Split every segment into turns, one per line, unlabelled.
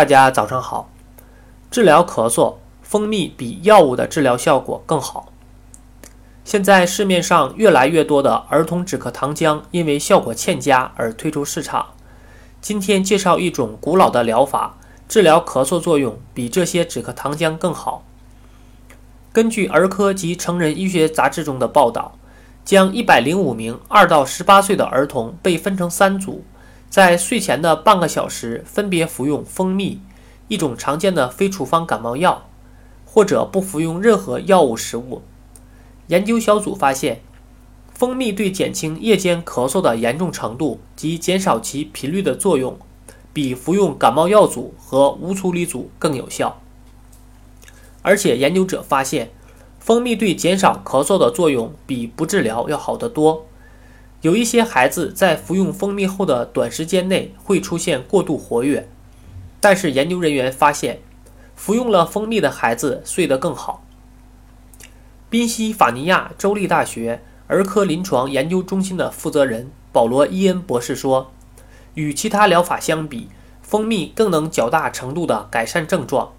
大家早上好。治疗咳嗽，蜂蜜比药物的治疗效果更好。现在市面上越来越多的儿童止咳糖浆因为效果欠佳而退出市场。今天介绍一种古老的疗法，治疗咳嗽作用比这些止咳糖浆更好。根据儿科及成人医学杂志中的报道，将一百零五名二到十八岁的儿童被分成三组。在睡前的半个小时，分别服用蜂蜜，一种常见的非处方感冒药，或者不服用任何药物食物。研究小组发现，蜂蜜对减轻夜间咳嗽的严重程度及减少其频率的作用，比服用感冒药组和无处理组更有效。而且，研究者发现，蜂蜜对减少咳嗽的作用比不治疗要好得多。有一些孩子在服用蜂蜜后的短时间内会出现过度活跃，但是研究人员发现，服用了蜂蜜的孩子睡得更好。宾夕法尼亚州立大学儿科临床研究中心的负责人保罗·伊恩博士说：“与其他疗法相比，蜂蜜更能较大程度地改善症状。”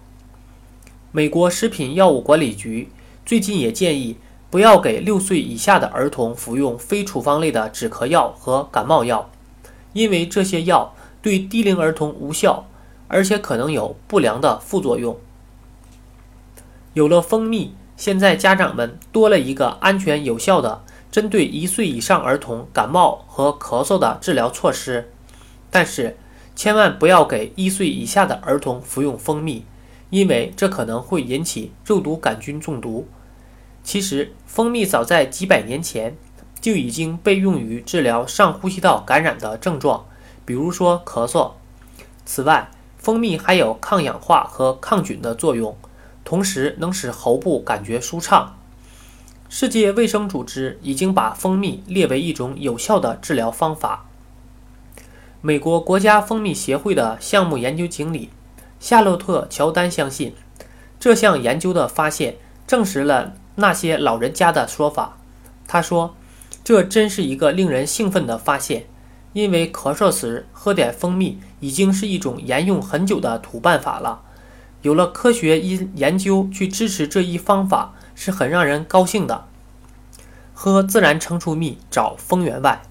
美国食品药物管理局最近也建议。不要给六岁以下的儿童服用非处方类的止咳药和感冒药，因为这些药对低龄儿童无效，而且可能有不良的副作用。有了蜂蜜，现在家长们多了一个安全有效的针对一岁以上儿童感冒和咳嗽的治疗措施。但是，千万不要给一岁以下的儿童服用蜂蜜，因为这可能会引起肉毒杆菌中毒。其实，蜂蜜早在几百年前就已经被用于治疗上呼吸道感染的症状，比如说咳嗽。此外，蜂蜜还有抗氧化和抗菌的作用，同时能使喉部感觉舒畅。世界卫生组织已经把蜂蜜列为一种有效的治疗方法。美国国家蜂蜜协会的项目研究经理夏洛特·乔丹相信，这项研究的发现证实了。那些老人家的说法，他说：“这真是一个令人兴奋的发现，因为咳嗽时喝点蜂蜜已经是一种沿用很久的土办法了。有了科学研研究去支持这一方法，是很让人高兴的。喝自然成熟蜜，找蜂源外。”